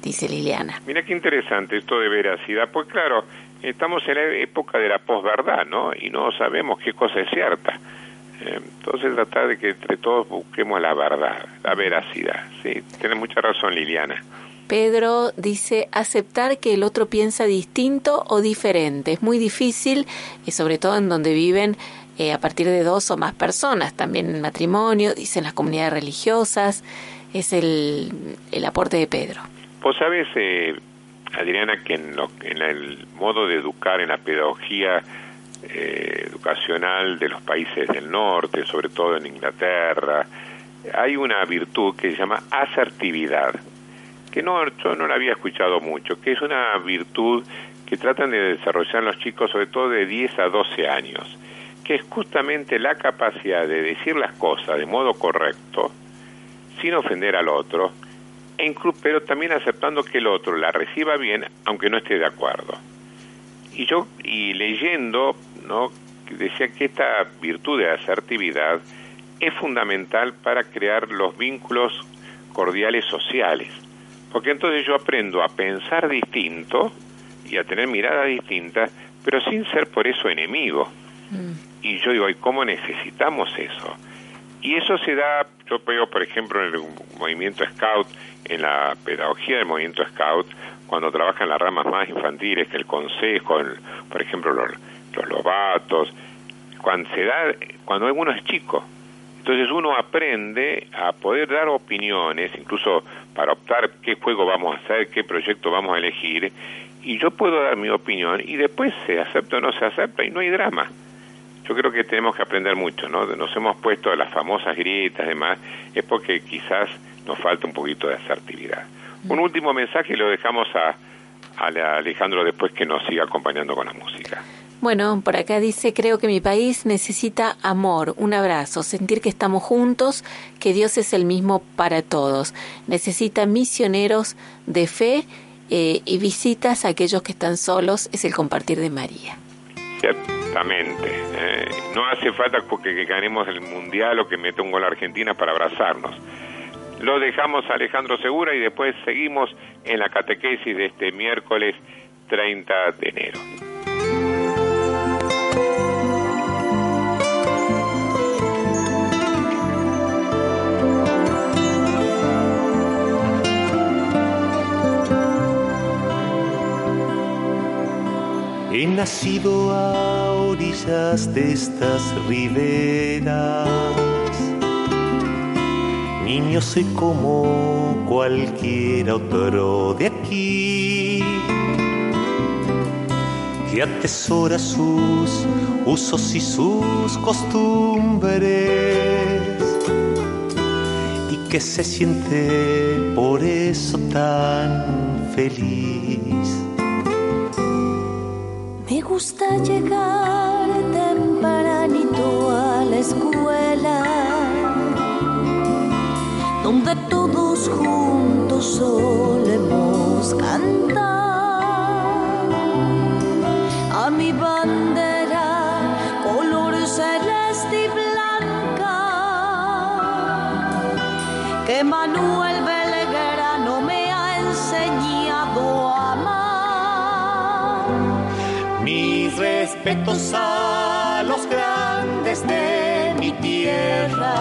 dice Liliana. Mira qué interesante esto de veracidad, pues claro, estamos en la época de la posverdad, ¿no? Y no sabemos qué cosa es cierta. Eh, Entonces tratar de que entre todos busquemos la verdad, la veracidad. Sí, tienes mucha razón, Liliana. Pedro dice aceptar que el otro piensa distinto o diferente. Es muy difícil, y sobre todo en donde viven eh, a partir de dos o más personas, también en matrimonio, dicen las comunidades religiosas. Es el, el aporte de Pedro. Vos sabes, eh, Adriana, que en, lo- en el modo de educar, en la pedagogía eh, educacional de los países del norte, sobre todo en Inglaterra, hay una virtud que se llama asertividad, que no, yo no la había escuchado mucho, que es una virtud que tratan de desarrollar los chicos, sobre todo de 10 a 12 años, que es justamente la capacidad de decir las cosas de modo correcto, sin ofender al otro, pero también aceptando que el otro la reciba bien, aunque no esté de acuerdo. Y yo, y leyendo, ¿no? decía que esta virtud de asertividad es fundamental para crear los vínculos cordiales sociales. Porque entonces yo aprendo a pensar distinto y a tener miradas distintas, pero sin ser por eso enemigo. Y yo digo, ¿y cómo necesitamos eso? Y eso se da, yo veo, por ejemplo, en el movimiento Scout, en la pedagogía del movimiento Scout, cuando trabajan las ramas más infantiles, que el consejo, el- por ejemplo, los, los lobatos, cuando se da, cuando uno es chico. Entonces uno aprende a poder dar opiniones, incluso para optar qué juego vamos a hacer, qué proyecto vamos a elegir, y yo puedo dar mi opinión y después se acepta o no se acepta y no hay drama yo creo que tenemos que aprender mucho, ¿no? Nos hemos puesto las famosas grietas y demás, es porque quizás nos falta un poquito de asertividad. Un último mensaje y lo dejamos a, a Alejandro después que nos siga acompañando con la música. Bueno, por acá dice, creo que mi país necesita amor, un abrazo, sentir que estamos juntos, que Dios es el mismo para todos. Necesita misioneros de fe eh, y visitas a aquellos que están solos, es el compartir de María. Ya, Exactamente. Eh, no hace falta que, que ganemos el mundial o que meta un gol a Argentina para abrazarnos. Lo dejamos Alejandro Segura y después seguimos en la catequesis de este miércoles 30 de enero. He nacido a orillas de estas riberas. Niño soy como cualquier otro de aquí, que atesora sus usos y sus costumbres, y que se siente por eso tan feliz. Me gusta llegar tempranito a la escuela, donde todos juntos solemos cantar. A mi bandera, color celeste y blanca, que Manuel respetos a los grandes de mi tierra,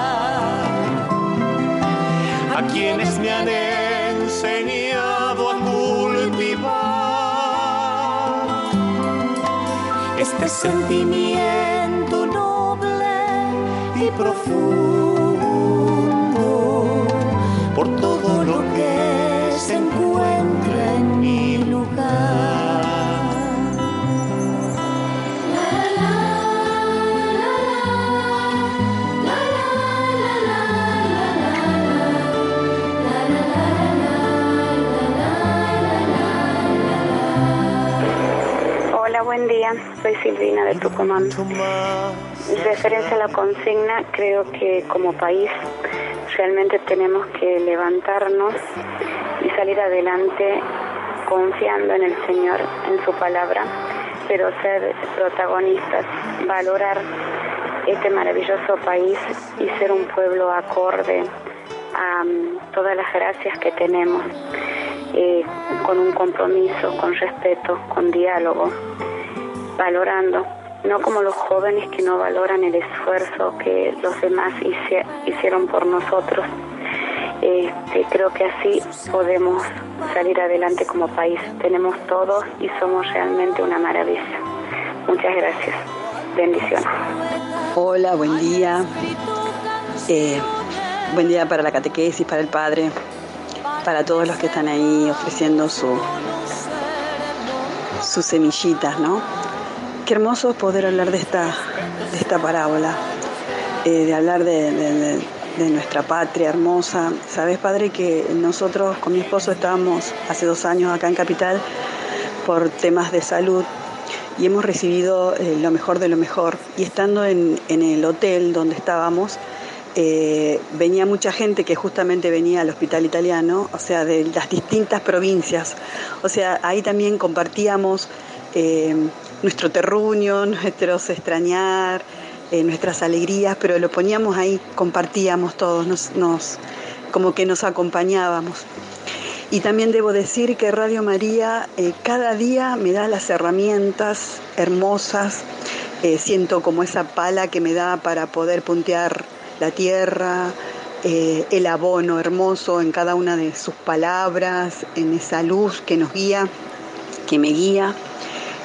a quienes me han enseñado a cultivar este sentimiento noble y profundo por todo lo que se encuentra Soy Silvina de Tucumán. En referencia a la consigna, creo que como país realmente tenemos que levantarnos y salir adelante confiando en el Señor, en su palabra, pero ser protagonistas, valorar este maravilloso país y ser un pueblo acorde a mm, todas las gracias que tenemos, eh, con un compromiso, con respeto, con diálogo, valorando, no como los jóvenes que no valoran el esfuerzo que los demás hicieron por nosotros. Este, creo que así podemos salir adelante como país. Tenemos todo y somos realmente una maravilla. Muchas gracias. Bendiciones. Hola, buen día. Eh, buen día para la catequesis, para el Padre, para todos los que están ahí ofreciendo su, sus semillitas, ¿no? Qué hermoso es poder hablar de esta, de esta parábola, eh, de hablar de, de- nuestra patria hermosa. Sabes, Padre, que nosotros con mi esposo estábamos hace dos años acá en Capital por temas de salud y hemos recibido eh, lo mejor de lo mejor. Y estando en, en el hotel donde estábamos, eh, venía mucha gente que justamente venía al hospital italiano, o sea, de las distintas provincias. O sea, ahí también compartíamos nuestro terruño, nuestros extrañar, eh, nuestras alegrías, pero lo poníamos ahí, compartíamos todos, nos, nos, como que nos acompañábamos. Y también debo decir que Radio María eh, cada día me da las herramientas hermosas, eh, siento como esa pala que me da para poder puntear la tierra, el abono hermoso en cada una de sus palabras, en esa luz que nos guía, que me guía.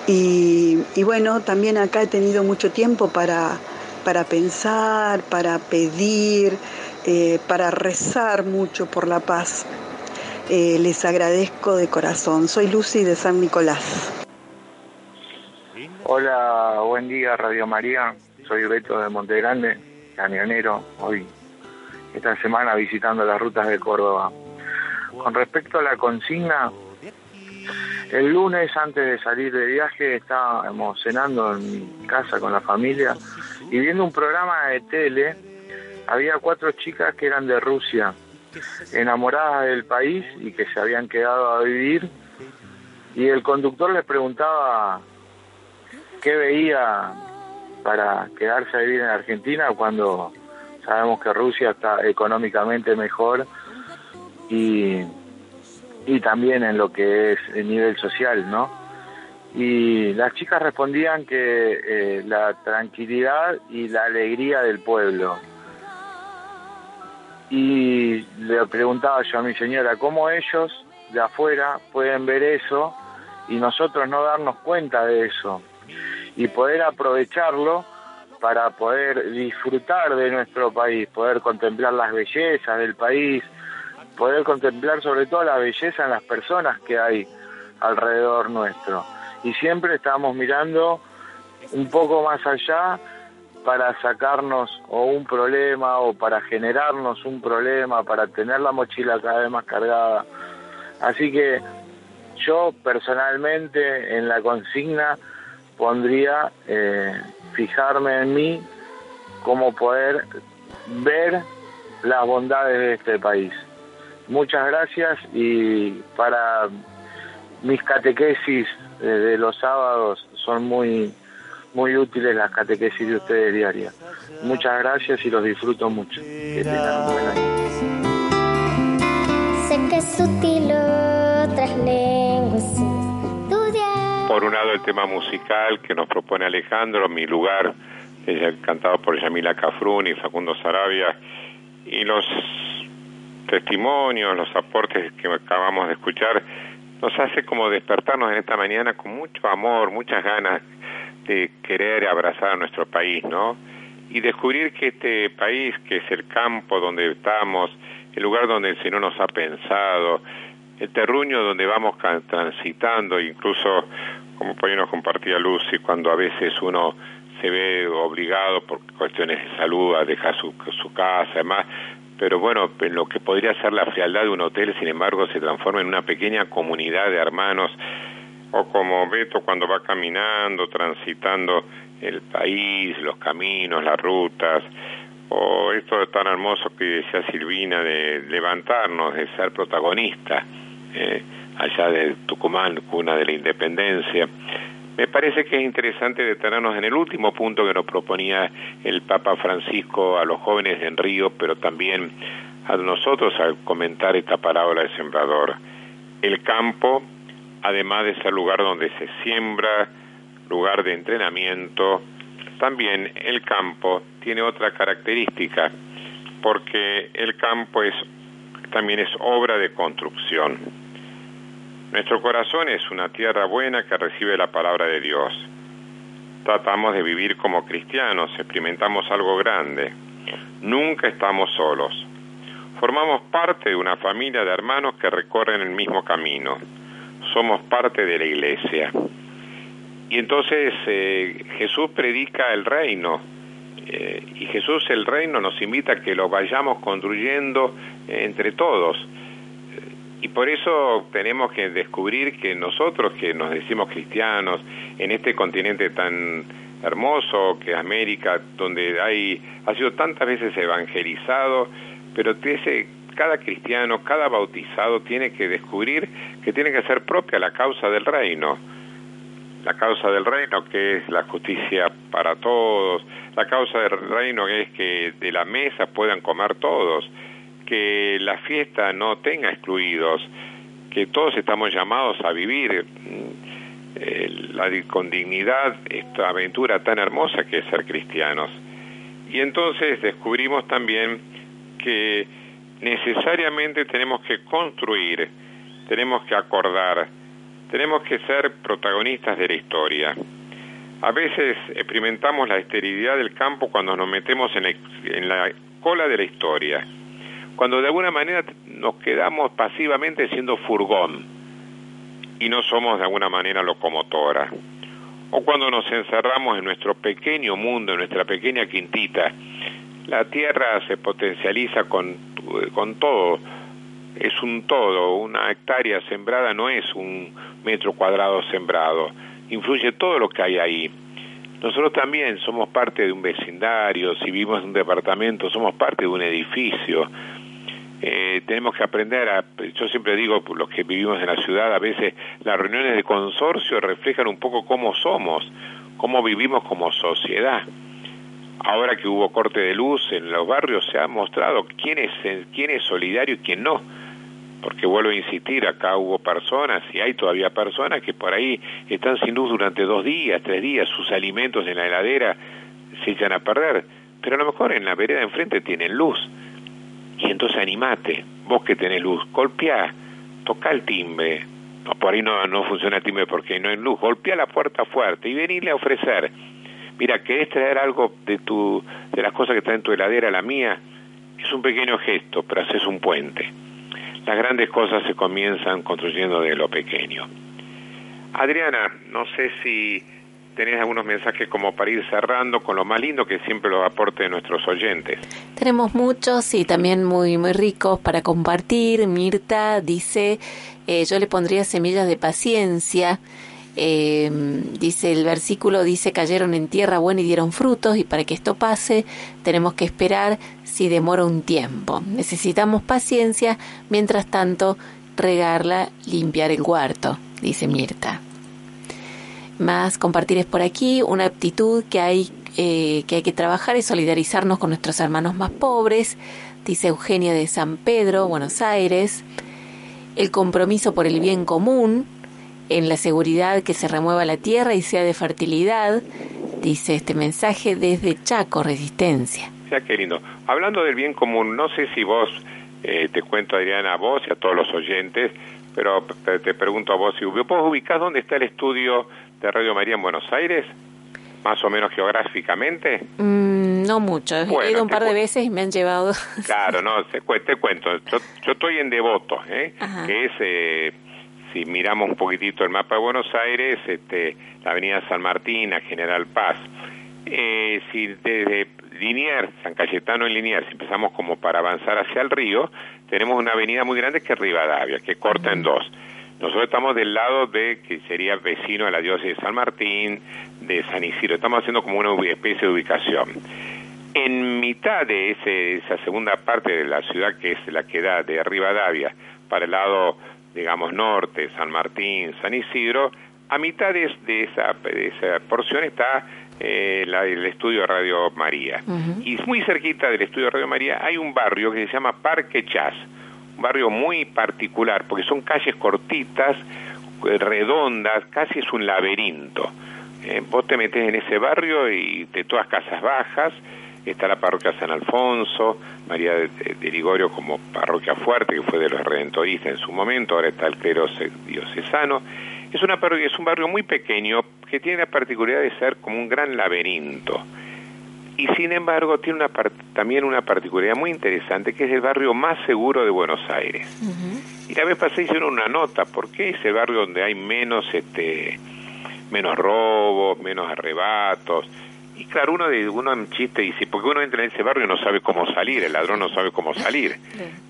Y, y bueno, también acá he tenido mucho tiempo para, para pensar, para pedir, eh, para rezar mucho por la paz. Eh, les agradezco de corazón. Soy Lucy de San Nicolás. Hola, buen día Radio María. Soy Beto de Monte Grande, camionero, hoy esta semana visitando las rutas de Córdoba. Con respecto a la consigna, el lunes antes de salir de viaje estábamos cenando en mi casa con la familia y viendo un programa de tele, había cuatro chicas que eran de Rusia, enamoradas del país y que se habían quedado a vivir y el conductor les preguntaba qué veía para quedarse a vivir en Argentina cuando sabemos que Rusia está económicamente mejor y, y también en lo que es el nivel social, ¿no? Y las chicas respondían que eh, la tranquilidad y la alegría del pueblo. Y le preguntaba yo a mi señora, ¿cómo ellos de afuera pueden ver eso y nosotros no darnos cuenta de eso? Y poder aprovecharlo para poder disfrutar de nuestro país, poder contemplar las bellezas del país, poder contemplar sobre todo la belleza en las personas que hay alrededor nuestro. Y siempre estamos mirando un poco más allá para sacarnos o un problema o para generarnos un problema, para tener la mochila cada vez más cargada. Así que yo personalmente en la consigna pondría eh, fijarme en mí, cómo poder ver las bondades de este país. Muchas gracias y para mis catequesis de los sábados son muy muy útiles las catequesis de ustedes diarias. Muchas gracias y los disfruto mucho. Que tengan un buen año. Sé que es sutil otras lenguas estudiar. Por un lado el tema musical que nos propone Alejandro, Mi Lugar, es cantado por Yamila Cafrún y Facundo Sarabia, y los testimonios, los aportes que acabamos de escuchar, nos hace como despertarnos en esta mañana con mucho amor, muchas ganas de querer abrazar a nuestro país, ¿no? Y descubrir que este país, que es el campo donde estamos, el lugar donde el Señor nos ha pensado, el terruño donde vamos transitando, incluso como por ahí nos compartía Lucy, cuando a veces uno se ve obligado por cuestiones de salud a dejar su, su casa, además, pero bueno, en lo que podría ser la frialdad de un hotel, sin embargo, se transforma en una pequeña comunidad de hermanos, o como Beto cuando va caminando, transitando el país, los caminos, las rutas, o esto tan hermoso que decía Silvina de levantarnos, de ser protagonista, eh, allá de Tucumán, cuna de la independencia. Me parece que es interesante detenernos en el último punto que nos proponía el Papa Francisco a los jóvenes en Río, pero también a nosotros al comentar esta parábola del sembrador. El campo, además de ser lugar donde se siembra, lugar de entrenamiento, también el campo tiene otra característica, porque el campo es también es obra de construcción. Nuestro corazón es una tierra buena que recibe la palabra de Dios. Tratamos de vivir como cristianos, experimentamos algo grande. Nunca estamos solos. Formamos parte de una familia de hermanos que recorren el mismo camino. Somos parte de la iglesia. Y entonces eh, Jesús predica el reino. Eh, y Jesús el reino nos invita a que lo vayamos construyendo entre todos y por eso tenemos que descubrir que nosotros que nos decimos cristianos, en este continente tan hermoso que es América, donde hay, ha sido tantas veces evangelizado, pero ese, cada cristiano, cada bautizado tiene que descubrir que tiene que ser propia la causa del reino. La causa del reino que es la justicia para todos, la causa del reino es que de la mesa puedan comer todos, que la fiesta no tenga excluidos, que todos estamos llamados a vivir mm, con dignidad esta aventura tan hermosa que es ser cristianos. Y entonces descubrimos también que necesariamente tenemos que construir, tenemos que acordar, tenemos que ser protagonistas de la historia. A veces experimentamos la esterilidad del campo cuando nos metemos en la cola de la historia cuando de alguna manera nos quedamos pasivamente siendo furgón y no somos de alguna manera locomotora, o cuando nos encerramos en nuestro pequeño mundo, en nuestra pequeña quintita, la tierra se potencializa con, con todo, es un todo, una hectárea sembrada no es un metro cuadrado sembrado, influye todo lo que hay ahí. Nosotros también somos parte de un vecindario, si vivimos en un departamento, somos parte de un edificio, eh, tenemos que aprender a, yo siempre digo, los que vivimos en la ciudad, a veces las reuniones de consorcio reflejan un poco cómo somos, cómo vivimos como sociedad. Ahora que hubo corte de luz en los barrios se ha mostrado quién es, quién es solidario y quién no. Porque vuelvo a insistir, acá hubo personas y hay todavía personas que por ahí están sin luz durante dos días, tres días, sus alimentos en la heladera se echan a perder. Pero a lo mejor en la vereda enfrente tienen luz. Y entonces animate, vos que tenés luz, golpeá, toca el timbre. No, por ahí no, no funciona el timbre porque no hay luz. Golpea la puerta fuerte y venirle a ofrecer mira, ¿querés traer algo de, tu, de las cosas que están en tu heladera la mía? Es un pequeño gesto, pero haces un puente. Las grandes cosas se comienzan construyendo de lo pequeño. Adriana, no sé si tenés algunos mensajes como para ir cerrando con lo más lindo que siempre lo aporte nuestros oyentes. Tenemos muchos y también muy muy ricos para compartir. Mirta dice, eh, yo le pondría semillas de paciencia eh, dice el versículo, dice, cayeron en tierra buena y dieron frutos, y para que esto pase tenemos que esperar si demora un tiempo. Necesitamos paciencia, mientras tanto, regarla, limpiar el huerto, dice Mirta. Más compartir es por aquí, una aptitud que hay, eh, que hay que trabajar y solidarizarnos con nuestros hermanos más pobres, dice Eugenia de San Pedro, Buenos Aires. El compromiso por el bien común, en la seguridad que se remueva la tierra y sea de fertilidad, dice este mensaje desde Chaco Resistencia. Ya qué lindo. Hablando del bien común, no sé si vos, eh, te cuento Adriana, a vos y a todos los oyentes, pero te pregunto a vos, si vos ubicás dónde está el estudio de Radio María en Buenos Aires, más o menos geográficamente. Mm, no mucho, he ido un par de veces y me han llevado. Claro, no, te, te cuento, yo, yo, estoy en Devoto, ¿eh? que es... Eh, si miramos un poquitito el mapa de Buenos Aires, este, la avenida San Martín a General Paz. Eh, si desde Liniers, San Cayetano en Liniers, si empezamos como para avanzar hacia el río, tenemos una avenida muy grande que es Rivadavia, que corta en dos. Nosotros estamos del lado de que sería vecino de la diócesis de San Martín, de San Isidro. Estamos haciendo como una especie de ubicación. En mitad de ese, esa segunda parte de la ciudad, que es la que da de Rivadavia, para el lado digamos, norte, San Martín, San Isidro, a mitad de, esa, esa, porción está eh, la, el estudio de Radio María. Y muy cerquita del estudio de Radio María hay un barrio que se llama Parque Chas, barrio muy particular, porque son calles cortitas, eh, redondas, casi es un laberinto. Eh, vos te metes en ese barrio y de todas casas bajas, está la parroquia San Alfonso, María de, Ligorio como parroquia fuerte, que fue de los redentoristas en su momento, ahora está el clero diocesano. Es, una, es un barrio muy pequeño que tiene la particularidad de ser como un gran laberinto. Y sin embargo tiene una también una particularidad muy interesante que es el barrio más seguro de Buenos Aires. Y la vez pasada hicieron una nota, porque es el barrio donde hay menos, este, menos robos, menos arrebatos, y claro, uno, de, uno en chiste dice, porque uno entra en ese barrio y no sabe cómo salir, el ladrón no sabe cómo salir.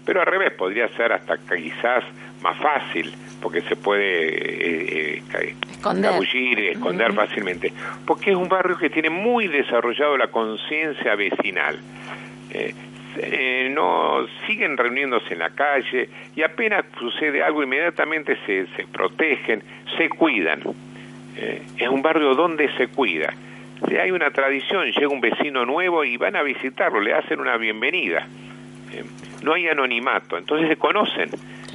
Pero al revés, podría ser hasta quizás más fácil, porque se puede eh, eh esconder, esconder fácilmente. Porque es un barrio que tiene muy desarrollado la conciencia vecinal. Eh, eh, no siguen reuniéndose en la calle y apenas sucede algo inmediatamente se, se protegen, se cuidan. es un barrio donde se cuida si hay una tradición, llega un vecino nuevo y van a visitarlo, le hacen una bienvenida. Eh, no hay anonimato, entonces se conocen.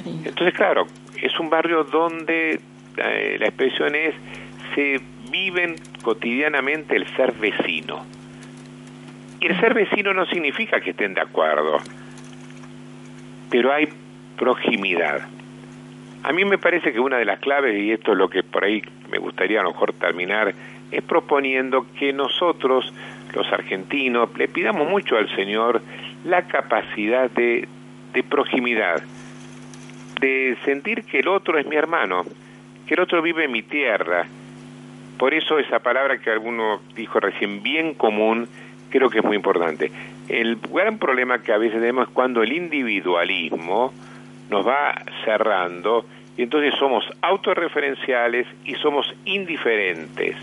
Entonces, claro, es un barrio donde eh, la expresión es, se viven cotidianamente el ser vecino. Y el ser vecino no significa que estén de acuerdo, pero hay proximidad. A mí me parece que una de las claves, y esto es lo que por ahí me gustaría a lo mejor terminar es proponiendo que nosotros, los argentinos, le pidamos mucho al Señor la capacidad de, de proximidad, de sentir que el otro es mi hermano, que el otro vive en mi tierra. Por eso esa palabra que alguno dijo recién, bien común, creo que es muy importante. El gran problema que a veces tenemos es cuando el individualismo nos va cerrando y entonces somos autorreferenciales y somos indiferentes.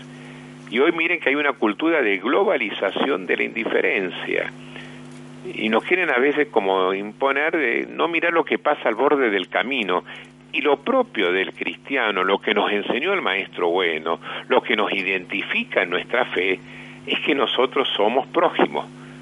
Y hoy miren que hay una cultura de globalización de la indiferencia. Y nos quieren a veces como imponer de no mirar lo que pasa al borde del camino. Y lo propio del cristiano, lo que nos enseñó el Maestro Bueno, lo que nos identifica en nuestra fe, es que nosotros somos prójimos